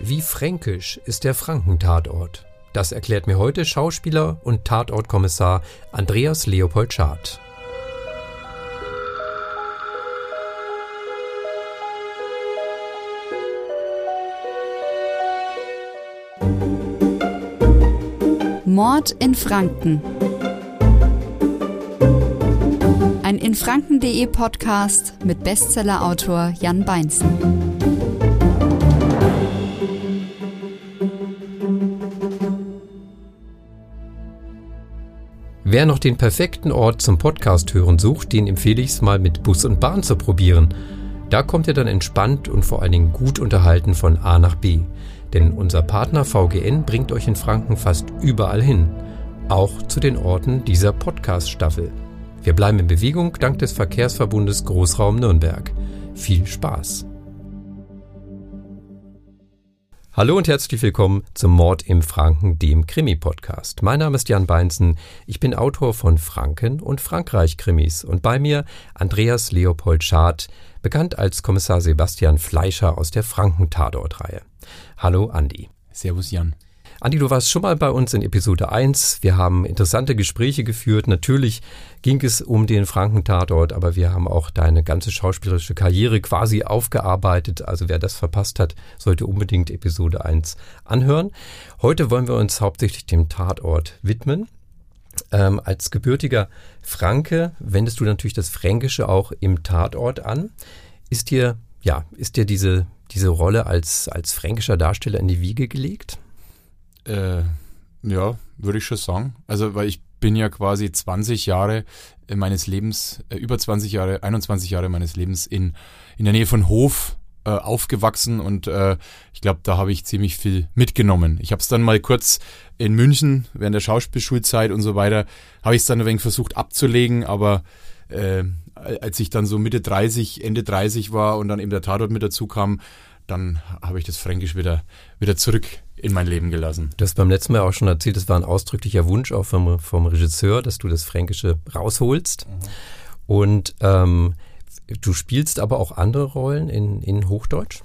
Wie fränkisch ist der Frankentatort? Das erklärt mir heute Schauspieler und Tatortkommissar Andreas Leopold Schad. Mord in Franken. Ein infranken.de Podcast mit Bestsellerautor Jan Beinzen. Wer noch den perfekten Ort zum Podcast hören sucht, den empfehle ich es mal mit Bus und Bahn zu probieren. Da kommt ihr dann entspannt und vor allen Dingen gut unterhalten von A nach B. Denn unser Partner VGN bringt euch in Franken fast überall hin. Auch zu den Orten dieser Podcast-Staffel. Wir bleiben in Bewegung dank des Verkehrsverbundes Großraum Nürnberg. Viel Spaß! Hallo und herzlich willkommen zum Mord im Franken, dem Krimi-Podcast. Mein Name ist Jan Beinzen, ich bin Autor von Franken und Frankreich-Krimis und bei mir Andreas Leopold Schad, bekannt als Kommissar Sebastian Fleischer aus der Franken-Tatort-Reihe. Hallo Andi. Servus Jan. Andi, du warst schon mal bei uns in Episode 1. Wir haben interessante Gespräche geführt. Natürlich ging es um den Frankentatort, aber wir haben auch deine ganze schauspielerische Karriere quasi aufgearbeitet. Also wer das verpasst hat, sollte unbedingt Episode 1 anhören. Heute wollen wir uns hauptsächlich dem Tatort widmen. Ähm, als gebürtiger Franke wendest du natürlich das Fränkische auch im Tatort an. Ist dir, ja, ist dir diese, diese Rolle als, als fränkischer Darsteller in die Wiege gelegt? Äh, ja, würde ich schon sagen. Also, weil ich bin ja quasi 20 Jahre meines Lebens, äh, über 20 Jahre, 21 Jahre meines Lebens in, in der Nähe von Hof äh, aufgewachsen und äh, ich glaube, da habe ich ziemlich viel mitgenommen. Ich habe es dann mal kurz in München während der Schauspielschulzeit und so weiter, habe ich es dann ein wenig versucht abzulegen, aber äh, als ich dann so Mitte 30, Ende 30 war und dann eben der Tatort mit dazu kam, dann habe ich das Fränkisch wieder, wieder zurück in mein Leben gelassen. Du hast beim letzten Mal auch schon erzählt, es war ein ausdrücklicher Wunsch auch vom, vom Regisseur, dass du das Fränkische rausholst. Mhm. Und ähm, du spielst aber auch andere Rollen in, in Hochdeutsch?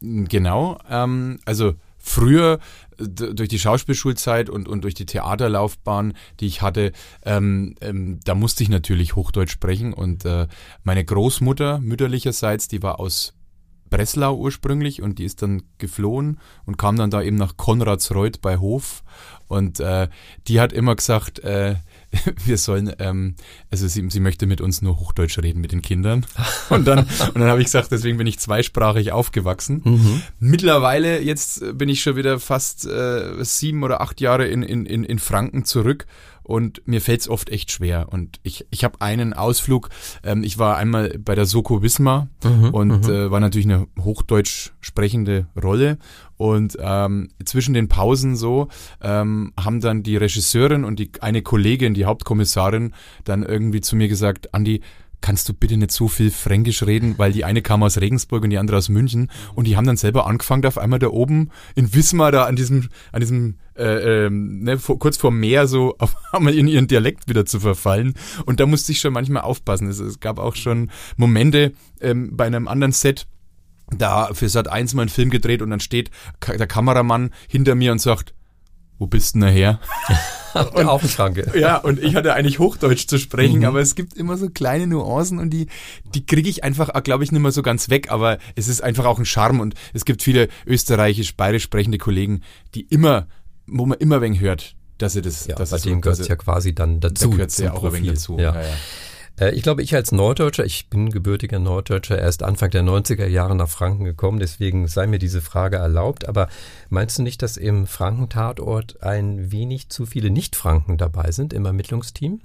Genau. Ähm, also früher durch die Schauspielschulzeit und, und durch die Theaterlaufbahn, die ich hatte, ähm, ähm, da musste ich natürlich Hochdeutsch sprechen. Und äh, meine Großmutter mütterlicherseits, die war aus Breslau ursprünglich und die ist dann geflohen und kam dann da eben nach Konradsreuth bei Hof und äh, die hat immer gesagt, äh, wir sollen, ähm, also sie, sie möchte mit uns nur Hochdeutsch reden mit den Kindern. Und dann, und dann habe ich gesagt, deswegen bin ich zweisprachig aufgewachsen. Mhm. Mittlerweile, jetzt bin ich schon wieder fast äh, sieben oder acht Jahre in, in, in Franken zurück und mir fällt es oft echt schwer. Und ich, ich habe einen Ausflug, ähm, ich war einmal bei der Soko Wismar mhm, und mhm. äh, war natürlich eine hochdeutsch sprechende Rolle. Und ähm, zwischen den Pausen so ähm, haben dann die Regisseurin und die eine Kollegin, die Hauptkommissarin, dann irgendwie zu mir gesagt, Andi, kannst du bitte nicht so viel Fränkisch reden, weil die eine kam aus Regensburg und die andere aus München und die haben dann selber angefangen, auf einmal da oben in Wismar da an diesem, an diesem, äh, ähm, ne, vor, kurz vor Meer so auf einmal in ihren Dialekt wieder zu verfallen und da musste ich schon manchmal aufpassen. Es, es gab auch schon Momente ähm, bei einem anderen Set, da für Sat 1 mal einen Film gedreht und dann steht der Kameramann hinter mir und sagt, wo bist denn her? und, auch Schranke. Ja, und ich hatte eigentlich Hochdeutsch zu sprechen, mhm. aber es gibt immer so kleine Nuancen und die, die kriege ich einfach, glaube ich, nicht mehr so ganz weg, aber es ist einfach auch ein Charme und es gibt viele österreichisch, bayerisch sprechende Kollegen, die immer, wo man immer wenig hört, dass sie das, ja, dass bei denen gehört es ja quasi dann dazu. Da gehört ja auch wenig dazu. Ja. Ja, ja. Äh, ich glaube, ich als Norddeutscher, ich bin gebürtiger Norddeutscher, erst Anfang der 90er Jahre nach Franken gekommen, deswegen sei mir diese Frage erlaubt. Aber meinst du nicht, dass im Franken-Tatort ein wenig zu viele Nicht-Franken dabei sind im Ermittlungsteam?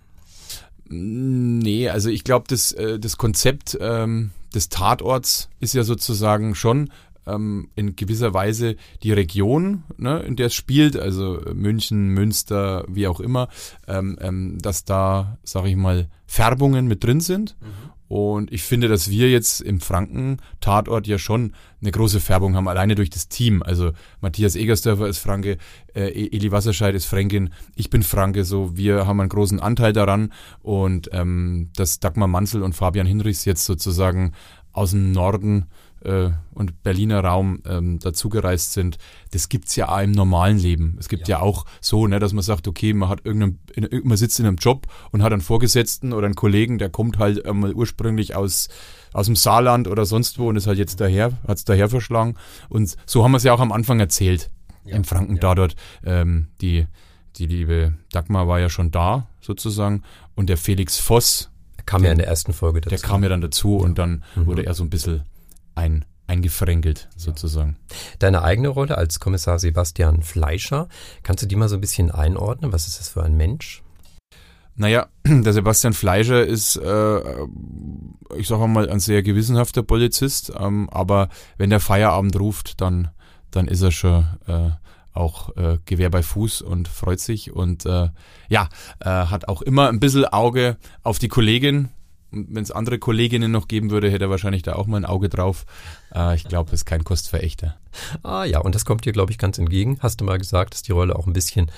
Nee, also ich glaube, das, äh, das Konzept ähm, des Tatorts ist ja sozusagen schon ähm, in gewisser Weise die Region, ne, in der es spielt, also München, Münster, wie auch immer, ähm, ähm, dass da, sage ich mal, Färbungen mit drin sind. Mhm. Und ich finde, dass wir jetzt im Franken-Tatort ja schon eine große Färbung haben, alleine durch das Team. Also Matthias Egersdörfer ist Franke, äh, e-, Eli Wasserscheid ist Fränkin, ich bin Franke, so wir haben einen großen Anteil daran. Und ähm, dass Dagmar Manzel und Fabian Hinrichs jetzt sozusagen aus dem Norden äh, und Berliner Raum ähm, dazugereist sind, das gibt's ja auch im normalen Leben. Es gibt ja, ja auch so, ne, dass man sagt, okay, man hat irgendeinen, man sitzt in einem Job und hat einen Vorgesetzten oder einen Kollegen, der kommt halt einmal ursprünglich aus aus dem Saarland oder sonst wo und ist halt jetzt daher, hat es daher verschlagen. Und so haben wir es ja auch am Anfang erzählt, ja, im Franken-Tatort. Ja. Ähm, die, die liebe Dagmar war ja schon da, sozusagen. Und der Felix Voss. Kam ja in der ersten Folge dazu. Der kam ja dann dazu und dann mhm. wurde er so ein bisschen ein, eingefränkelt, sozusagen. Deine eigene Rolle als Kommissar Sebastian Fleischer, kannst du die mal so ein bisschen einordnen? Was ist das für ein Mensch? Naja, der Sebastian Fleischer ist, äh, ich sage mal, ein sehr gewissenhafter Polizist, ähm, aber wenn der Feierabend ruft, dann, dann ist er schon äh, auch äh, Gewehr bei Fuß und freut sich und äh, ja, äh, hat auch immer ein bisschen Auge auf die Kollegin. Wenn es andere Kolleginnen noch geben würde, hätte er wahrscheinlich da auch mal ein Auge drauf. Äh, ich glaube, es ist kein Kostverächter. Ah ja, und das kommt dir, glaube ich, ganz entgegen. Hast du mal gesagt, dass die Rolle auch ein bisschen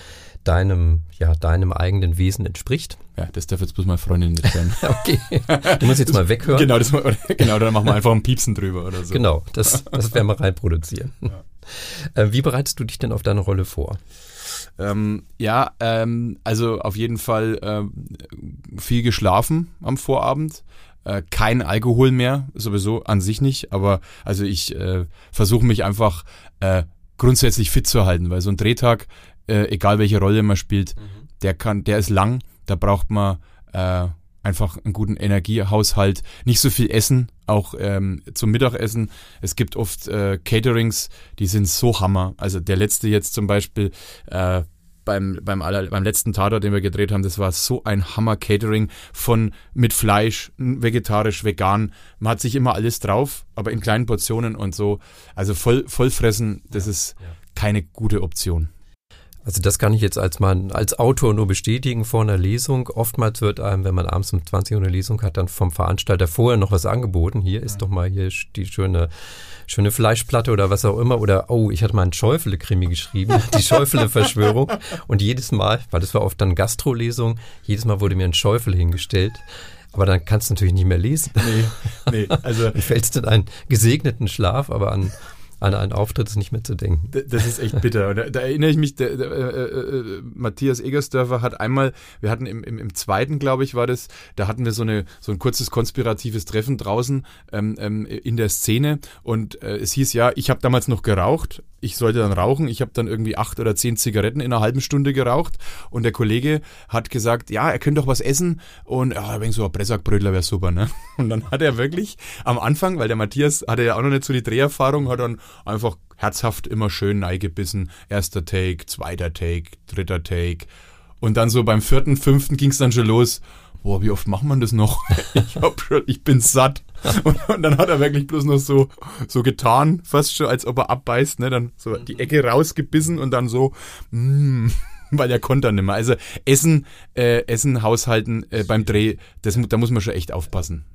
deinem, ja, deinem eigenen Wesen entspricht. Ja, das darf jetzt bloß meine Freundin nicht sein. okay. Du musst jetzt mal weghören. Genau, das, genau, dann machen wir einfach ein Piepsen drüber oder so. Genau, das, das werden wir reinproduzieren. Ja. Äh, wie bereitest du dich denn auf deine Rolle vor? Ähm, ja, ähm, also auf jeden Fall äh, viel geschlafen am Vorabend. Äh, kein Alkohol mehr, sowieso an sich nicht, aber also ich äh, versuche mich einfach äh, grundsätzlich fit zu halten, weil so ein Drehtag äh, egal welche Rolle man spielt, mhm. der kann, der ist lang, da braucht man äh, einfach einen guten Energiehaushalt, nicht so viel Essen, auch ähm, zum Mittagessen. Es gibt oft äh, Caterings, die sind so Hammer. Also der letzte jetzt zum Beispiel äh, beim, beim, aller, beim letzten Tatort, den wir gedreht haben, das war so ein Hammer-Catering von mit Fleisch, vegetarisch, vegan. Man hat sich immer alles drauf, aber in kleinen Portionen und so. Also voll, voll fressen, das ja, ist ja. keine gute Option. Also das kann ich jetzt als man als Autor nur bestätigen vor einer Lesung. Oftmals wird einem, wenn man abends um 20 Uhr eine Lesung hat, dann vom Veranstalter vorher noch was angeboten. Hier ist doch mal hier die schöne schöne Fleischplatte oder was auch immer. Oder, oh, ich hatte mal einen Schäufele-Krimi geschrieben, die Schäufele-Verschwörung. Und jedes Mal, weil das war oft dann Gastrolesung, jedes Mal wurde mir ein Schäufele hingestellt. Aber dann kannst du natürlich nicht mehr lesen. Nee, nee. Also. dann fällst du in einen gesegneten Schlaf, aber an an einen Auftritt ist nicht mehr zu denken. Das ist echt bitter. Da, da, erinnere ich mich, der, der, äh, äh, äh, Matthias Egersdörfer hat einmal, wir hatten im, im, im zweiten, glaube ich, war das, da hatten wir so, eine, so ein kurzes konspiratives Treffen draußen ähm, ähm, in der Szene und äh, es hieß ja, ich habe damals noch geraucht, ich sollte dann rauchen, ich habe dann irgendwie acht oder zehn Zigaretten in einer halben Stunde geraucht und der Kollege hat gesagt, ja, er könnte doch was essen und ja, wenig so ein Pressackbrötler wäre super, ne? Und dann hat er wirklich am Anfang, weil der Matthias hatte ja auch noch nicht so die Dreherfahrung, hat dann einfach herzhaft immer schön neigebissen. Erster Take, zweiter Take, dritter Take. Und dann so beim vierten, fünften ging es dann schon los. Boah, wie oft macht man das noch? ich, hab schon, ich bin satt. Und, und, dann hat er wirklich bloß noch so, so getan, fast schon, als ob er abbeißt, ne? Dann so die Ecke rausgebissen und dann so, mm, weil er konnte dann nicht mehr. Also Essen, äh, Essen, Haushalten äh, beim Dreh, das, da muss man schon echt aufpassen.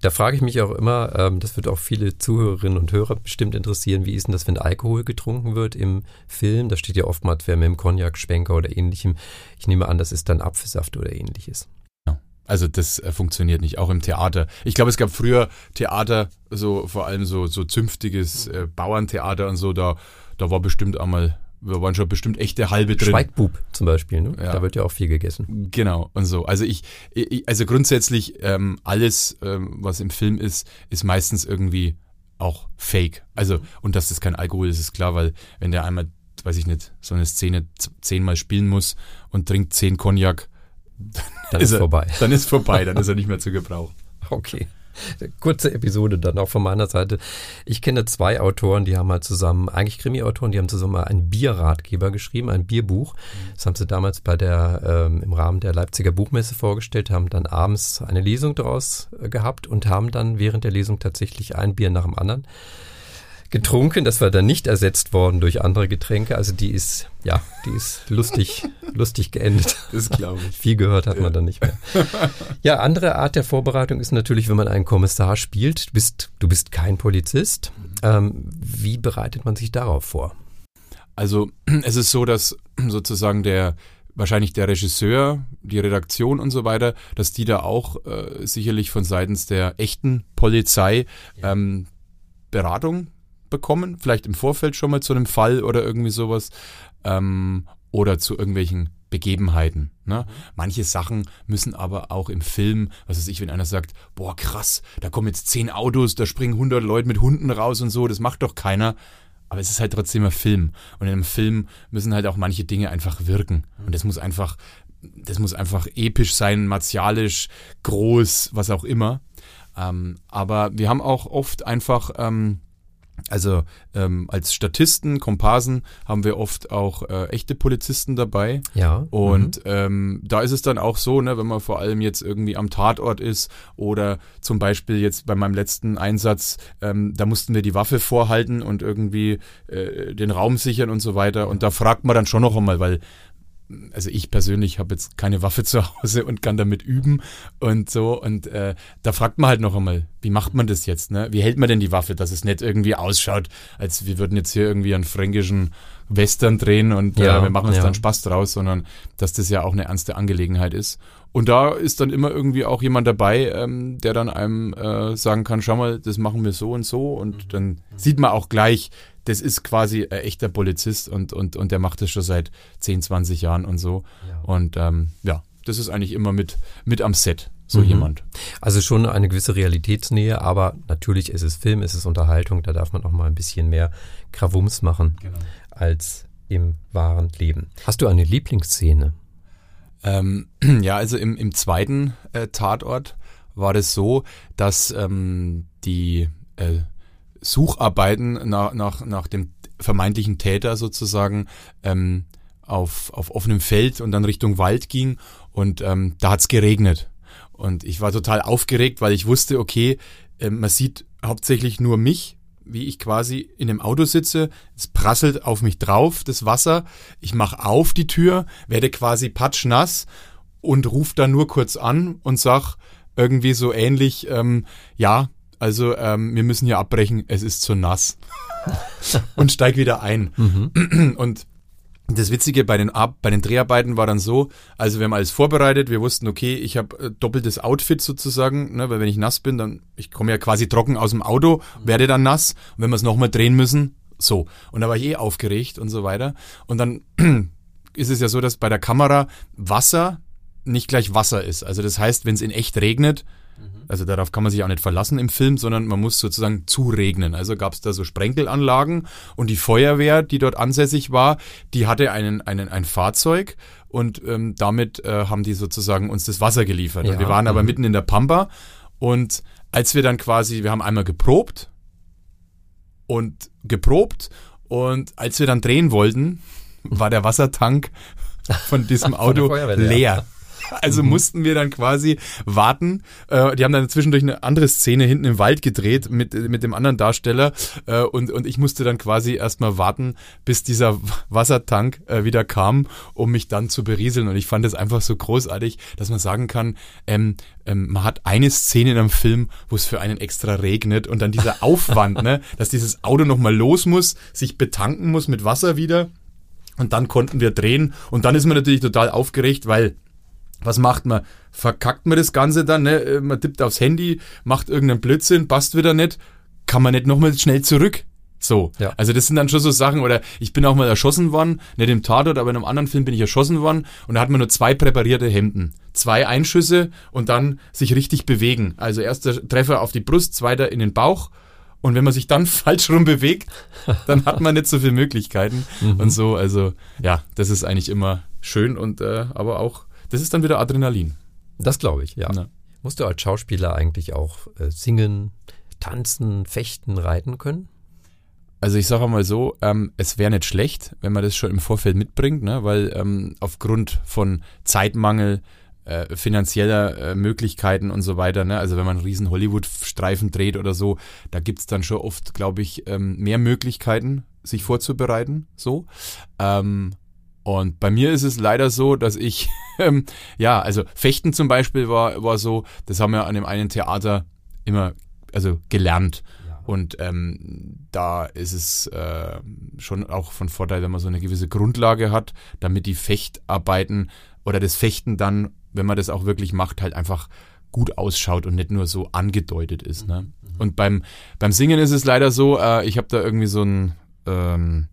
Da frage ich mich auch immer, ähm, das wird auch viele Zuhörerinnen und Hörer bestimmt interessieren, wie ist denn das, wenn Alkohol getrunken wird im Film? Da steht ja oftmals, wer mit dem Cognac, Schwenker oder ähnlichem. Ich nehme an, das ist dann Apfelsaft oder ähnliches. Also das äh, funktioniert nicht, auch im Theater. Ich glaube, es gab früher Theater, so vor allem so so zünftiges äh, Bauerntheater und so, da da war bestimmt einmal wir waren schon bestimmt echte halbe drin. Schweigbub zum Beispiel, ne? Ja. Da wird ja auch viel gegessen. Genau, und so. Also ich, ich also grundsätzlich ähm, alles, ähm, was im Film ist, ist meistens irgendwie auch fake. Also, und dass das kein Alkohol ist, ist klar, weil wenn der einmal, weiß ich nicht, so eine Szene zehnmal spielen muss und trinkt zehn Cognac, dann, dann ist, er, vorbei. Dann ist vorbei, dann ist er nicht mehr zu gebrauchen. Okay. Kurze Episode dann auch von meiner Seite. Ich kenne zwei Autoren, die haben mal zusammen, eigentlich Krimi-Autoren, die haben zusammen mal einen Bierratgeber geschrieben, ein Bierbuch. Das haben sie damals bei der, ähm, im Rahmen der Leipziger Buchmesse vorgestellt, haben dann abends eine Lesung daraus äh, gehabt und haben dann während der Lesung tatsächlich ein Bier nach dem anderen getrunken. Das war dann nicht ersetzt worden durch andere Getränke. Also die ist, ja, die ist lustig, lustig geendet. Das glaube ich. Viel gehört hat ja. man dann nicht mehr. Ja, andere Art der Vorbereitung ist natürlich, wenn man einen Kommissar spielt. Du bist, du bist kein Polizist. Ähm, wie bereitet man sich darauf vor? Also es ist so, dass sozusagen der wahrscheinlich der Regisseur, die Redaktion und so weiter, dass die da auch äh, sicherlich von seitens der echten Polizei ähm, Beratung bekommen, vielleicht im Vorfeld schon mal zu einem Fall oder irgendwie sowas ähm, oder zu irgendwelchen Begebenheiten. Ne? Manche Sachen müssen aber auch im Film, was weiß ich, wenn einer sagt, boah krass, da kommen jetzt zehn Autos, da springen 100 Leute mit Hunden raus und so, das macht doch keiner. Aber es ist halt trotzdem ein Film. Und in einem Film müssen halt auch manche Dinge einfach wirken. Und das muss einfach, das muss einfach episch sein, martialisch, groß, was auch immer. Ähm, aber wir haben auch oft einfach, ähm, also ähm, als Statisten, Komparsen haben wir oft auch äh, echte Polizisten dabei. Ja. Und mhm. ähm, da ist es dann auch so, ne, wenn man vor allem jetzt irgendwie am Tatort ist oder zum Beispiel jetzt bei meinem letzten Einsatz, ähm, da mussten wir die Waffe vorhalten und irgendwie äh, den Raum sichern und so weiter. Und da fragt man dann schon noch einmal, weil also ich persönlich habe jetzt keine Waffe zu Hause und kann damit üben und so. Und äh, da fragt man halt noch einmal, wie macht man das jetzt? Ne? Wie hält man denn die Waffe, dass es nicht irgendwie ausschaut, als wir würden jetzt hier irgendwie einen fränkischen Western drehen und äh, ja, äh, wir machen uns ja. dann Spaß draus, sondern dass das ja auch eine ernste Angelegenheit ist. Und da ist dann immer irgendwie auch jemand dabei, ähm, der dann einem äh, sagen kann, schau mal, das machen wir so und so. Und mhm. dann sieht man auch gleich, das ist quasi ein echter Polizist und, und, und der macht das schon seit 10, 20 Jahren und so. Ja. Und ähm, ja, das ist eigentlich immer mit, mit am Set, so mhm. jemand. Also schon eine gewisse Realitätsnähe, aber natürlich ist es Film, ist es Unterhaltung, da darf man auch mal ein bisschen mehr Krawums machen genau. Als im wahren Leben. Hast du eine Lieblingsszene? Ähm, ja, also im, im zweiten äh, Tatort war das so, dass ähm, die äh, Sucharbeiten nach, nach, nach dem vermeintlichen Täter sozusagen ähm, auf, auf offenem Feld und dann Richtung Wald ging und ähm, da hat's geregnet. Und ich war total aufgeregt, weil ich wusste, okay, äh, man sieht hauptsächlich nur mich, wie ich quasi in dem Auto sitze. Es prasselt auf mich drauf, das Wasser. Ich mache auf die Tür, werde quasi patschnass und rufe dann nur kurz an und sag irgendwie so ähnlich, ähm, ja, also ähm, wir müssen hier abbrechen, es ist zu nass. und steig wieder ein. Mhm. Und das Witzige bei den, Ab bei den Dreharbeiten war dann so, also wir haben alles vorbereitet, wir wussten, okay, ich habe äh, doppeltes Outfit sozusagen, ne, weil wenn ich nass bin, dann, ich komme ja quasi trocken aus dem Auto, werde dann nass und wenn wir es nochmal drehen müssen, so. Und da war ich eh aufgeregt und so weiter. Und dann ist es ja so, dass bei der Kamera Wasser nicht gleich Wasser ist. Also das heißt, wenn es in echt regnet, also darauf kann man sich auch nicht verlassen im Film, sondern man muss sozusagen zuregnen. Also gab es da so Sprenkelanlagen und die Feuerwehr, die dort ansässig war, die hatte einen, einen, ein Fahrzeug und ähm, damit äh, haben die sozusagen uns das Wasser geliefert. Ja, wir waren aber mhm. mitten in der Pampa und als wir dann quasi, wir haben einmal geprobt und geprobt und als wir dann drehen wollten, war der Wassertank von diesem Auto leer. Also mhm. mussten wir dann quasi warten. Äh, die haben dann zwischendurch eine andere Szene hinten im Wald gedreht mit, mit dem anderen Darsteller. Äh, und, und ich musste dann quasi erstmal warten, bis dieser Wassertank äh, wieder kam, um mich dann zu berieseln. Und ich fand es einfach so großartig, dass man sagen kann, ähm, ähm, man hat eine Szene in einem Film, wo es für einen extra regnet und dann dieser Aufwand, ne, dass dieses Auto nochmal los muss, sich betanken muss mit Wasser wieder. Und dann konnten wir drehen. Und dann ist man natürlich total aufgeregt, weil was macht man? Verkackt man das Ganze dann, ne? Äh, man tippt aufs Handy, macht irgendeinen Blödsinn, passt wieder nicht, kann man nicht nochmal schnell zurück. So. Ja. Also das sind dann schon so Sachen, oder ich bin auch mal erschossen worden, nicht im Tatort, aber in einem anderen Film bin ich erschossen worden und da hat man nur zwei präparierte Hemden. Zwei Einschüsse und dann sich richtig bewegen. Also erster Treffer auf die Brust, zweiter in den Bauch. Und wenn man sich dann falsch rum bewegt, dann hat man nicht so viele Möglichkeiten mhm. und so. Also ja, das ist eigentlich immer schön und äh, aber auch das ist dann wieder Adrenalin. Das glaube ich, ja. ja. Musst du als Schauspieler eigentlich auch äh, singen, tanzen, fechten, reiten können? Also ich sage mal so, ähm, es wäre nicht schlecht, wenn man das schon im Vorfeld mitbringt, ne? weil ähm, aufgrund von Zeitmangel, äh, finanzieller äh, Möglichkeiten und so weiter, ne? also wenn man einen riesen Hollywood-Streifen dreht oder so, da gibt es dann schon oft, glaube ich, ähm, mehr Möglichkeiten, sich vorzubereiten. So. Ähm, und bei mir ist es leider so, dass ich, ähm, ja, also Fechten zum Beispiel war, war so, das haben wir an dem einen Theater immer, also gelernt. Und ähm, da ist es äh, schon auch von Vorteil, wenn man so eine gewisse Grundlage hat, damit die Fechtarbeiten oder das Fechten dann, wenn man das auch wirklich macht, halt einfach gut ausschaut und nicht nur so angedeutet ist. Ne? Mhm. Und beim, beim Singen ist es leider so, äh, ich habe da irgendwie so ein ähm,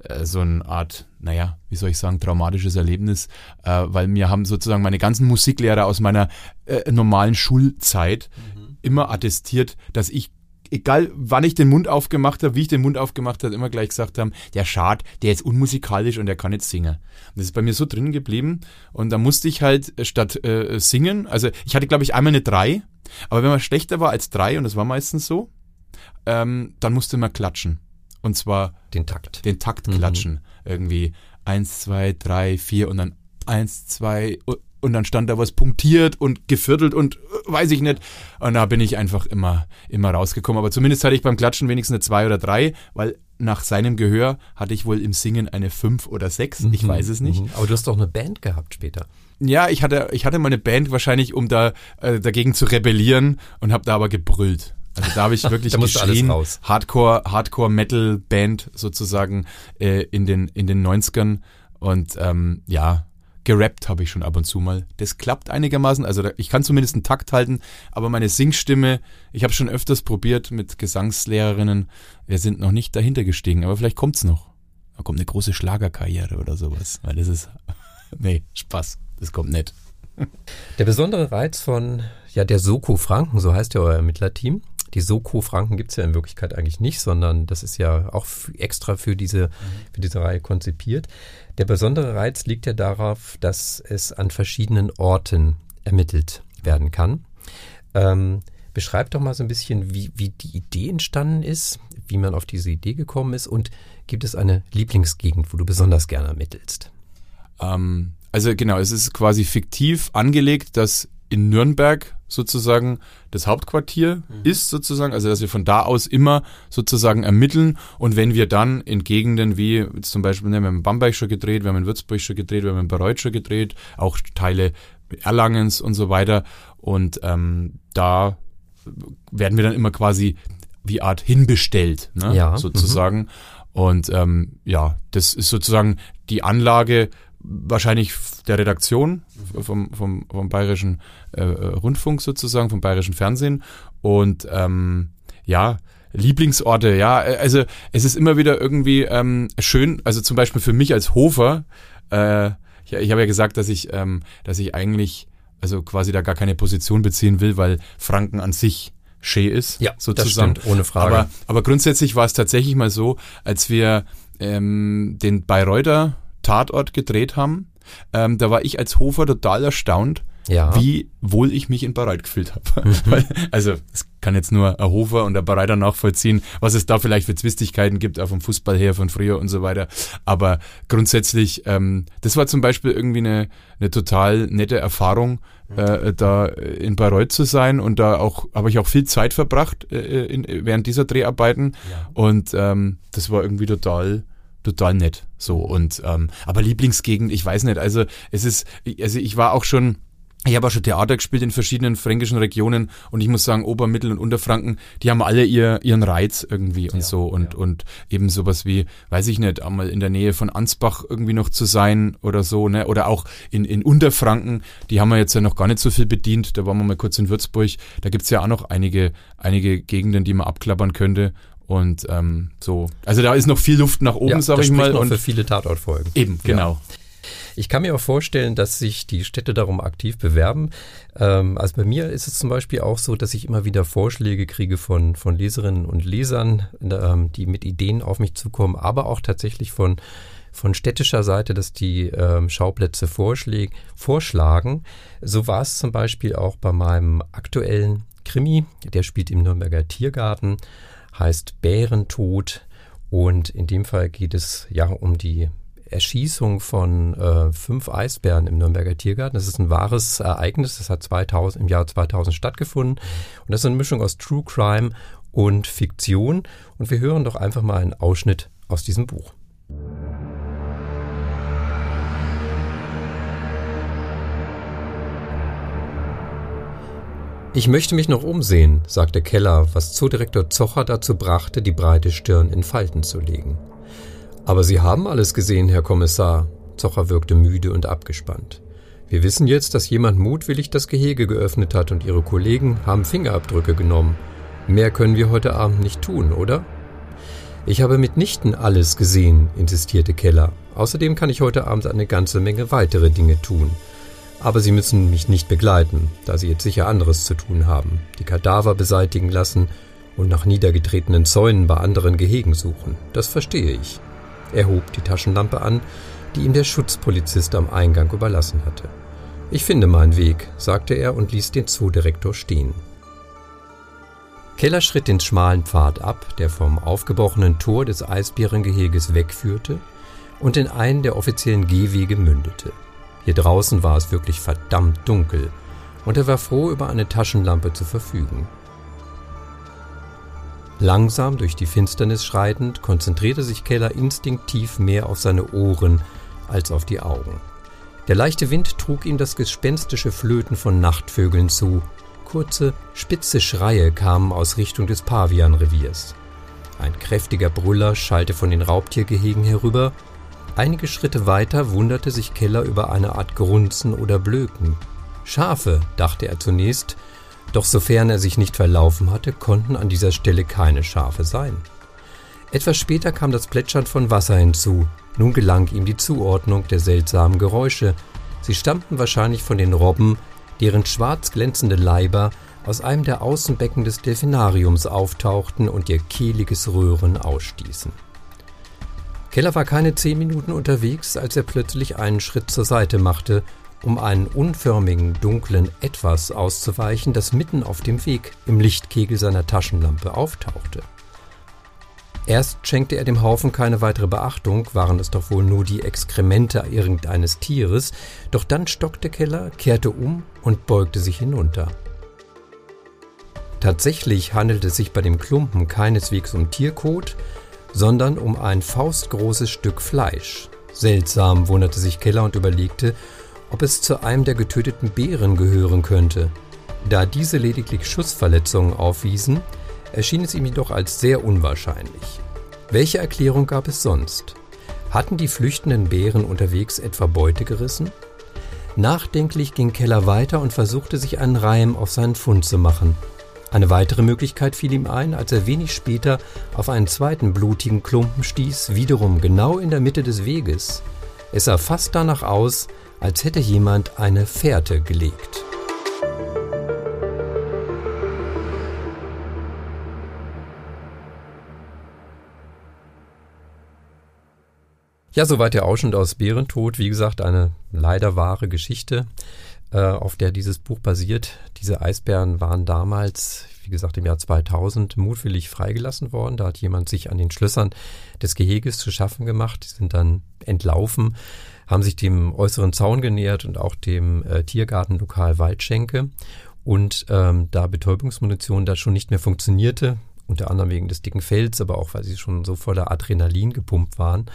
äh, so eine Art, naja, wie soll ich sagen, traumatisches Erlebnis, äh, weil mir haben sozusagen meine ganzen Musiklehrer aus meiner äh, normalen Schulzeit mhm. immer attestiert, dass ich egal wann ich den Mund aufgemacht habe, wie ich den Mund aufgemacht habe, immer gleich gesagt haben, der Schad, der ist unmusikalisch und der kann nicht singen. Und das ist bei mir so drin geblieben und da musste ich halt äh, statt äh, singen, also ich hatte glaube ich einmal eine drei, aber wenn man schlechter war als drei und das war meistens so, ähm, dann musste man klatschen. Und zwar den Takt. Den Takt mhm. klatschen. Mhm. Irgendwie eins, zwei, drei, vier und dann eins, zwei und dann stand da was punktiert und geviertelt und äh, weiß ich nicht. Und da bin ich einfach immer, immer rausgekommen. Aber zumindest hatte ich beim Klatschen wenigstens eine zwei oder drei, weil nach seinem Gehör hatte ich wohl im Singen eine fünf oder sechs. Ich mhm. weiß es nicht. Mhm. Aber du hast doch eine Band gehabt später. Ja, ich hatte, ich hatte meine Band wahrscheinlich, um da äh, dagegen zu rebellieren und habe da aber gebrüllt. Also da habe ich wirklich geschrien. Hardcore, Hardcore Metal Band sozusagen äh, in den in den 90ern und ähm, ja, gerappt habe ich schon ab und zu mal. Das klappt einigermaßen, also da, ich kann zumindest einen Takt halten, aber meine Singstimme, ich habe schon öfters probiert mit Gesangslehrerinnen, wir sind noch nicht dahinter gestiegen, aber vielleicht kommt's noch. Da kommt eine große Schlagerkarriere oder sowas, weil das ist nee, Spaß, das kommt nicht. Der besondere Reiz von ja der Soko Franken, so heißt ja euer Ermittlerteam, die Soko-Franken gibt es ja in Wirklichkeit eigentlich nicht, sondern das ist ja auch extra für diese, mhm. für diese Reihe konzipiert. Der besondere Reiz liegt ja darauf, dass es an verschiedenen Orten ermittelt werden kann. Ähm, beschreib doch mal so ein bisschen, wie, wie die Idee entstanden ist, wie man auf diese Idee gekommen ist und gibt es eine Lieblingsgegend, wo du besonders gerne ermittelst? Ähm, also genau, es ist quasi fiktiv angelegt, dass in Nürnberg sozusagen das Hauptquartier mhm. ist sozusagen, also dass wir von da aus immer sozusagen ermitteln und wenn wir dann in Gegenden wie zum Beispiel, ne, wir haben in Bamberg schon gedreht, wir haben in Würzburg schon gedreht, wir haben in Bayreuth schon gedreht, auch Teile Erlangens und so weiter und ähm, da werden wir dann immer quasi wie Art hinbestellt, ne, ja. sozusagen. Mhm. Und ähm, ja, das ist sozusagen die Anlage wahrscheinlich der Redaktion vom, vom, vom Bayerischen äh, Rundfunk sozusagen, vom Bayerischen Fernsehen. Und ähm, ja, Lieblingsorte, ja, also es ist immer wieder irgendwie ähm, schön, also zum Beispiel für mich als Hofer, äh, ich, ich habe ja gesagt, dass ich, ähm, dass ich eigentlich also quasi da gar keine Position beziehen will, weil Franken an sich schee ist, ja, sozusagen. Das stimmt, ohne Frage. Aber, aber grundsätzlich war es tatsächlich mal so, als wir ähm, den Bayreuther Tatort gedreht haben, ähm, da war ich als Hofer total erstaunt, ja. wie wohl ich mich in Bayreuth gefühlt habe. Mhm. also es kann jetzt nur ein Hofer und ein Bayreuth nachvollziehen, was es da vielleicht für Zwistigkeiten gibt, auch vom Fußball her, von früher und so weiter. Aber grundsätzlich, ähm, das war zum Beispiel irgendwie eine, eine total nette Erfahrung, äh, da in Bayreuth zu sein und da auch habe ich auch viel Zeit verbracht äh, in, während dieser Dreharbeiten ja. und ähm, das war irgendwie total total nett. So und ähm, aber Lieblingsgegend, ich weiß nicht. Also es ist, also ich war auch schon ich habe auch schon Theater gespielt in verschiedenen fränkischen Regionen und ich muss sagen, Ober-, Mittel- und Unterfranken, die haben alle ihr, ihren Reiz irgendwie und ja, so und, ja. und eben sowas wie, weiß ich nicht, einmal in der Nähe von Ansbach irgendwie noch zu sein oder so, ne, oder auch in, in Unterfranken, die haben wir jetzt ja noch gar nicht so viel bedient, da waren wir mal kurz in Würzburg, da gibt's ja auch noch einige, einige Gegenden, die man abklappern könnte und ähm, so. Also da ist noch viel Luft nach oben, ja, sag ich mal. Noch und für viele Tatortfolgen. Eben, genau. Ja. Ich kann mir auch vorstellen, dass sich die Städte darum aktiv bewerben. Ähm, also bei mir ist es zum Beispiel auch so, dass ich immer wieder Vorschläge kriege von, von Leserinnen und Lesern, ähm, die mit Ideen auf mich zukommen, aber auch tatsächlich von, von städtischer Seite, dass die ähm, Schauplätze vorschläg, vorschlagen. So war es zum Beispiel auch bei meinem aktuellen Krimi. Der spielt im Nürnberger Tiergarten heißt Bärentod. Und in dem Fall geht es ja um die Erschießung von äh, fünf Eisbären im Nürnberger Tiergarten. Das ist ein wahres Ereignis. Das hat 2000, im Jahr 2000 stattgefunden. Und das ist eine Mischung aus True Crime und Fiktion. Und wir hören doch einfach mal einen Ausschnitt aus diesem Buch. Ich möchte mich noch umsehen, sagte Keller, was Zoodirektor Zocher dazu brachte, die breite Stirn in Falten zu legen. Aber Sie haben alles gesehen, Herr Kommissar. Zocher wirkte müde und abgespannt. Wir wissen jetzt, dass jemand mutwillig das Gehege geöffnet hat und Ihre Kollegen haben Fingerabdrücke genommen. Mehr können wir heute Abend nicht tun, oder? Ich habe mitnichten alles gesehen, insistierte Keller. Außerdem kann ich heute Abend eine ganze Menge weitere Dinge tun. Aber Sie müssen mich nicht begleiten, da Sie jetzt sicher anderes zu tun haben. Die Kadaver beseitigen lassen und nach niedergetretenen Zäunen bei anderen Gehegen suchen. Das verstehe ich. Er hob die Taschenlampe an, die ihm der Schutzpolizist am Eingang überlassen hatte. Ich finde meinen Weg, sagte er und ließ den Zoodirektor stehen. Keller schritt den schmalen Pfad ab, der vom aufgebrochenen Tor des Eisbärengeheges wegführte und in einen der offiziellen Gehwege mündete. Hier draußen war es wirklich verdammt dunkel, und er war froh, über eine Taschenlampe zu verfügen. Langsam durch die Finsternis schreitend, konzentrierte sich Keller instinktiv mehr auf seine Ohren als auf die Augen. Der leichte Wind trug ihm das gespenstische Flöten von Nachtvögeln zu. Kurze, spitze Schreie kamen aus Richtung des Pavianreviers. Ein kräftiger Brüller schallte von den Raubtiergehegen herüber Einige Schritte weiter wunderte sich Keller über eine Art Grunzen oder Blöken. Schafe, dachte er zunächst, doch sofern er sich nicht verlaufen hatte, konnten an dieser Stelle keine Schafe sein. Etwas später kam das Plätschern von Wasser hinzu. Nun gelang ihm die Zuordnung der seltsamen Geräusche. Sie stammten wahrscheinlich von den Robben, deren schwarz glänzende Leiber aus einem der Außenbecken des Delfinariums auftauchten und ihr kehliges Röhren ausstießen. Keller war keine zehn Minuten unterwegs, als er plötzlich einen Schritt zur Seite machte, um einen unförmigen, dunklen Etwas auszuweichen, das mitten auf dem Weg im Lichtkegel seiner Taschenlampe auftauchte. Erst schenkte er dem Haufen keine weitere Beachtung, waren es doch wohl nur die Exkremente irgendeines Tieres, doch dann stockte Keller, kehrte um und beugte sich hinunter. Tatsächlich handelte es sich bei dem Klumpen keineswegs um Tierkot, sondern um ein faustgroßes Stück Fleisch. Seltsam wunderte sich Keller und überlegte, ob es zu einem der getöteten Bären gehören könnte. Da diese lediglich Schussverletzungen aufwiesen, erschien es ihm jedoch als sehr unwahrscheinlich. Welche Erklärung gab es sonst? Hatten die flüchtenden Bären unterwegs etwa Beute gerissen? Nachdenklich ging Keller weiter und versuchte sich einen Reim auf seinen Fund zu machen. Eine weitere Möglichkeit fiel ihm ein, als er wenig später auf einen zweiten blutigen Klumpen stieß, wiederum genau in der Mitte des Weges. Es sah fast danach aus, als hätte jemand eine Fährte gelegt. Ja, soweit der Ausschnitt aus Bärentod. Wie gesagt, eine leider wahre Geschichte. Äh, auf der dieses Buch basiert. Diese Eisbären waren damals, wie gesagt, im Jahr 2000 mutwillig freigelassen worden. Da hat jemand sich an den Schlössern des Geheges zu schaffen gemacht. Die sind dann entlaufen, haben sich dem äußeren Zaun genähert und auch dem äh, Tiergartenlokal Waldschenke. Und ähm, da Betäubungsmunition da schon nicht mehr funktionierte, unter anderem wegen des dicken Fells, aber auch weil sie schon so voller Adrenalin gepumpt waren,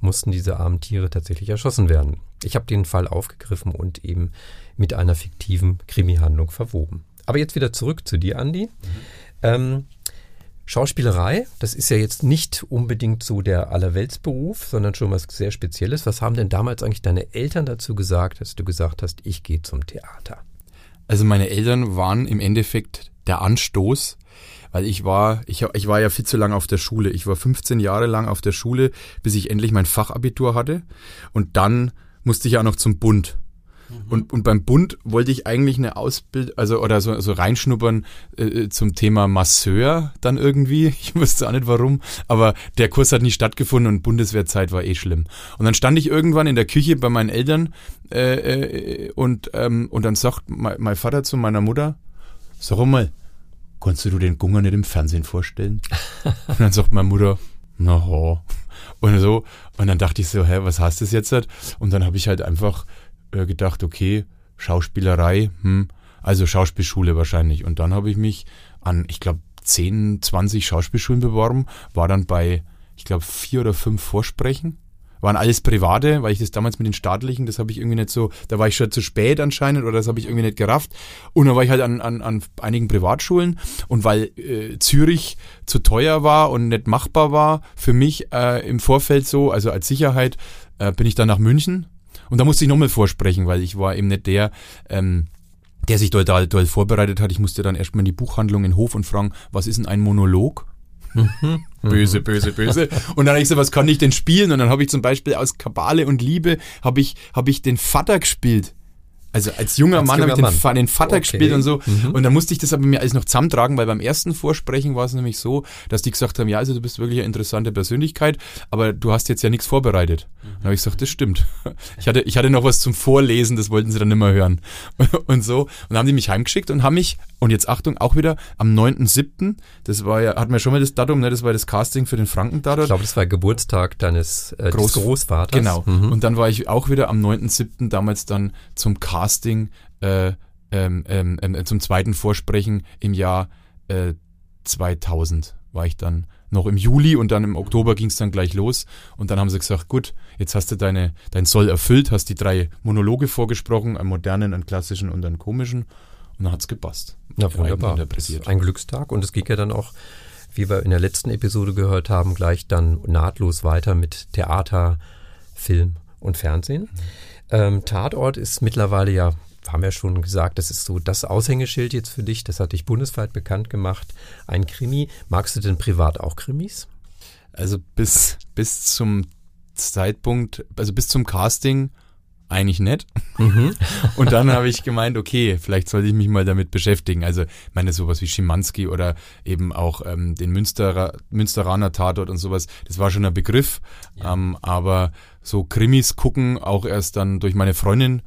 mussten diese armen Tiere tatsächlich erschossen werden. Ich habe den Fall aufgegriffen und eben mit einer fiktiven Krimihandlung verwoben. Aber jetzt wieder zurück zu dir, Andi. Mhm. Ähm, Schauspielerei, das ist ja jetzt nicht unbedingt so der Allerweltsberuf, sondern schon was sehr Spezielles. Was haben denn damals eigentlich deine Eltern dazu gesagt, dass du gesagt hast, ich gehe zum Theater? Also meine Eltern waren im Endeffekt der Anstoß, weil ich war, ich, ich war ja viel zu lange auf der Schule. Ich war 15 Jahre lang auf der Schule, bis ich endlich mein Fachabitur hatte. Und dann musste ich ja noch zum Bund. Mhm. Und, und beim Bund wollte ich eigentlich eine Ausbildung, also oder so, so reinschnuppern äh, zum Thema Masseur dann irgendwie. Ich wusste auch nicht warum, aber der Kurs hat nie stattgefunden und Bundeswehrzeit war eh schlimm. Und dann stand ich irgendwann in der Küche bei meinen Eltern äh, äh, und, ähm, und dann sagt mein, mein Vater zu meiner Mutter, sag mal, kannst du den Gunger nicht im Fernsehen vorstellen? und dann sagt meine Mutter, na und so. Und dann dachte ich so, hä, was heißt das jetzt? Und dann habe ich halt einfach äh, gedacht, okay, Schauspielerei, hm, also Schauspielschule wahrscheinlich. Und dann habe ich mich an, ich glaube, 10, 20 Schauspielschulen beworben, war dann bei, ich glaube, vier oder fünf Vorsprechen waren alles private, weil ich das damals mit den staatlichen, das habe ich irgendwie nicht so, da war ich schon zu spät anscheinend oder das habe ich irgendwie nicht gerafft. Und dann war ich halt an, an, an einigen Privatschulen und weil äh, Zürich zu teuer war und nicht machbar war für mich äh, im Vorfeld so, also als Sicherheit, äh, bin ich dann nach München und da musste ich nochmal vorsprechen, weil ich war eben nicht der, ähm, der sich total toll vorbereitet hat. Ich musste dann erstmal in die Buchhandlung in Hof und fragen, was ist denn ein Monolog? Mhm. böse, böse, böse. Und dann habe ich so, was kann ich denn spielen? Und dann habe ich zum Beispiel aus Kabale und Liebe habe ich, hab ich den Vater gespielt. Also als junger als Mann habe ich den, Mann. den Vater okay. gespielt und so. Mhm. Und dann musste ich das aber mir alles noch zusammentragen, weil beim ersten Vorsprechen war es nämlich so, dass die gesagt haben, ja, also du bist wirklich eine interessante Persönlichkeit, aber du hast jetzt ja nichts vorbereitet. Mhm. Dann habe ich gesagt, das stimmt. Ich hatte, ich hatte noch was zum Vorlesen, das wollten sie dann mehr hören. Und so. Und dann haben die mich heimgeschickt und haben mich, und jetzt Achtung, auch wieder am 9.7., das war ja, hatten wir schon mal das Datum, ne? das war das Casting für den Frankentatort. Ich glaube, das war Geburtstag deines äh, Groß Großvaters. Genau. Mhm. Und dann war ich auch wieder am 9.7. damals dann zum Casting Casting äh, ähm, ähm, äh, zum zweiten Vorsprechen im Jahr äh, 2000 war ich dann noch im Juli und dann im Oktober ging es dann gleich los und dann haben sie gesagt, gut, jetzt hast du deine, dein Soll erfüllt, hast die drei Monologe vorgesprochen, einen modernen, einen klassischen und einen komischen und dann hat es gepasst. Na wunderbar, ein Glückstag und es ging ja dann auch, wie wir in der letzten Episode gehört haben, gleich dann nahtlos weiter mit Theater, Film und Fernsehen. Mhm. Ähm, Tatort ist mittlerweile ja, haben wir schon gesagt, das ist so das Aushängeschild jetzt für dich. Das hat dich bundesweit bekannt gemacht. Ein Krimi. Magst du denn privat auch Krimis? Also bis, bis zum Zeitpunkt, also bis zum Casting eigentlich nicht. Mhm. Und dann habe ich gemeint, okay, vielleicht sollte ich mich mal damit beschäftigen. Also, ich meine, sowas wie Schimanski oder eben auch ähm, den Münsterer, Münsteraner Tatort und sowas, das war schon ein Begriff. Ja. Ähm, aber so Krimis gucken, auch erst dann durch meine Freundin,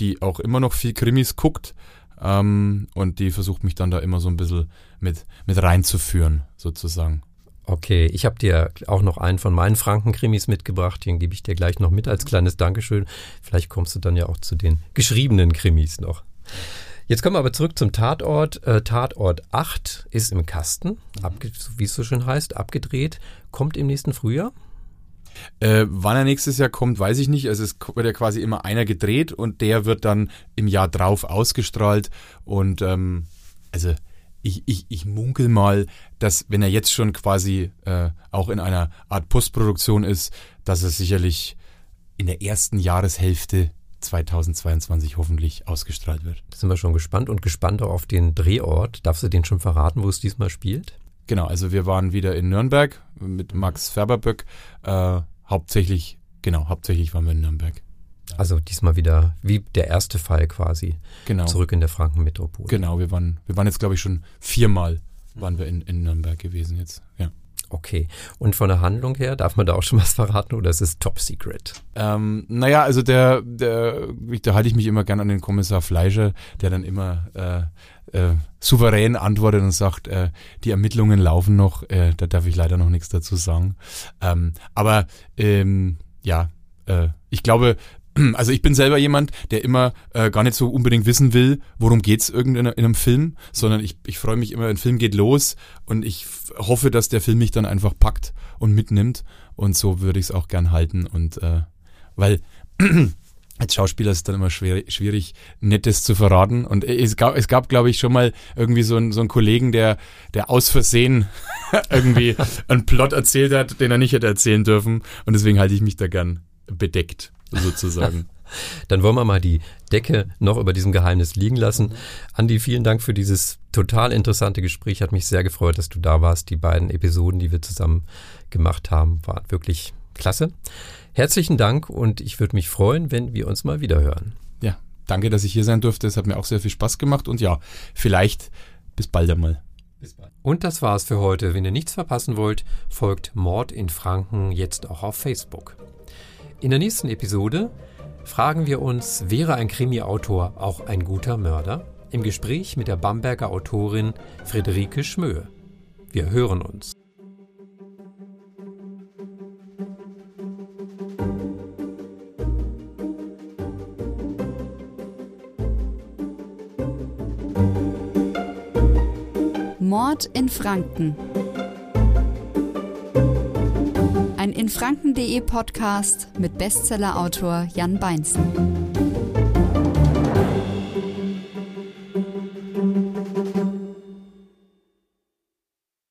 die auch immer noch viel Krimis guckt. Ähm, und die versucht mich dann da immer so ein bisschen mit, mit reinzuführen, sozusagen. Okay, ich habe dir auch noch einen von meinen Franken-Krimis mitgebracht. Den gebe ich dir gleich noch mit als kleines Dankeschön. Vielleicht kommst du dann ja auch zu den geschriebenen Krimis noch. Jetzt kommen wir aber zurück zum Tatort. Äh, Tatort 8 ist im Kasten, wie es so schön heißt, abgedreht. Kommt im nächsten Frühjahr? Äh, wann er nächstes Jahr kommt, weiß ich nicht. Also es wird ja quasi immer einer gedreht und der wird dann im Jahr drauf ausgestrahlt. Und ähm, also ich, ich, ich munkel mal, dass wenn er jetzt schon quasi äh, auch in einer Art Postproduktion ist, dass er sicherlich in der ersten Jahreshälfte 2022 hoffentlich ausgestrahlt wird. Da sind wir schon gespannt und gespannt auch auf den Drehort. Darfst du den schon verraten, wo es diesmal spielt? Genau, also wir waren wieder in Nürnberg mit Max Färberböck. Äh, hauptsächlich, genau, hauptsächlich waren wir in Nürnberg. Also diesmal wieder wie der erste Fall quasi. Genau. Zurück in der Frankenmetropole. Genau, wir waren, wir waren jetzt, glaube ich, schon viermal waren wir in, in Nürnberg gewesen jetzt. Ja. Okay. Und von der Handlung her, darf man da auch schon was verraten oder ist es top secret? Ähm, naja, also der, der, da halte ich mich immer gern an den Kommissar Fleischer, der dann immer äh, äh, souverän antwortet und sagt, äh, die Ermittlungen laufen noch, äh, da darf ich leider noch nichts dazu sagen. Ähm, aber ähm, ja, äh, ich glaube, also ich bin selber jemand, der immer äh, gar nicht so unbedingt wissen will, worum geht's irgend in, in einem Film, sondern ich, ich freue mich immer, ein Film geht los und ich hoffe, dass der Film mich dann einfach packt und mitnimmt und so würde ich es auch gern halten und äh, weil als Schauspieler ist es dann immer schwer, schwierig, Nettes zu verraten. Und es gab, es gab, glaube ich, schon mal irgendwie so, ein, so einen Kollegen, der, der aus Versehen irgendwie einen Plot erzählt hat, den er nicht hätte erzählen dürfen. Und deswegen halte ich mich da gern bedeckt sozusagen. Dann wollen wir mal die Decke noch über diesem Geheimnis liegen lassen. Andi, vielen Dank für dieses total interessante Gespräch. Hat mich sehr gefreut, dass du da warst. Die beiden Episoden, die wir zusammen gemacht haben, waren wirklich klasse. Herzlichen Dank und ich würde mich freuen, wenn wir uns mal wieder hören. Ja, danke, dass ich hier sein durfte. Es hat mir auch sehr viel Spaß gemacht und ja, vielleicht bis bald einmal. Bis bald. Und das war's für heute. Wenn ihr nichts verpassen wollt, folgt Mord in Franken jetzt auch auf Facebook. In der nächsten Episode fragen wir uns, wäre ein Krimi-Autor auch ein guter Mörder? Im Gespräch mit der Bamberger Autorin Friederike Schmöhe. Wir hören uns. Mord in Franken Ein Infranken.de Podcast mit Bestsellerautor Jan Beinzen.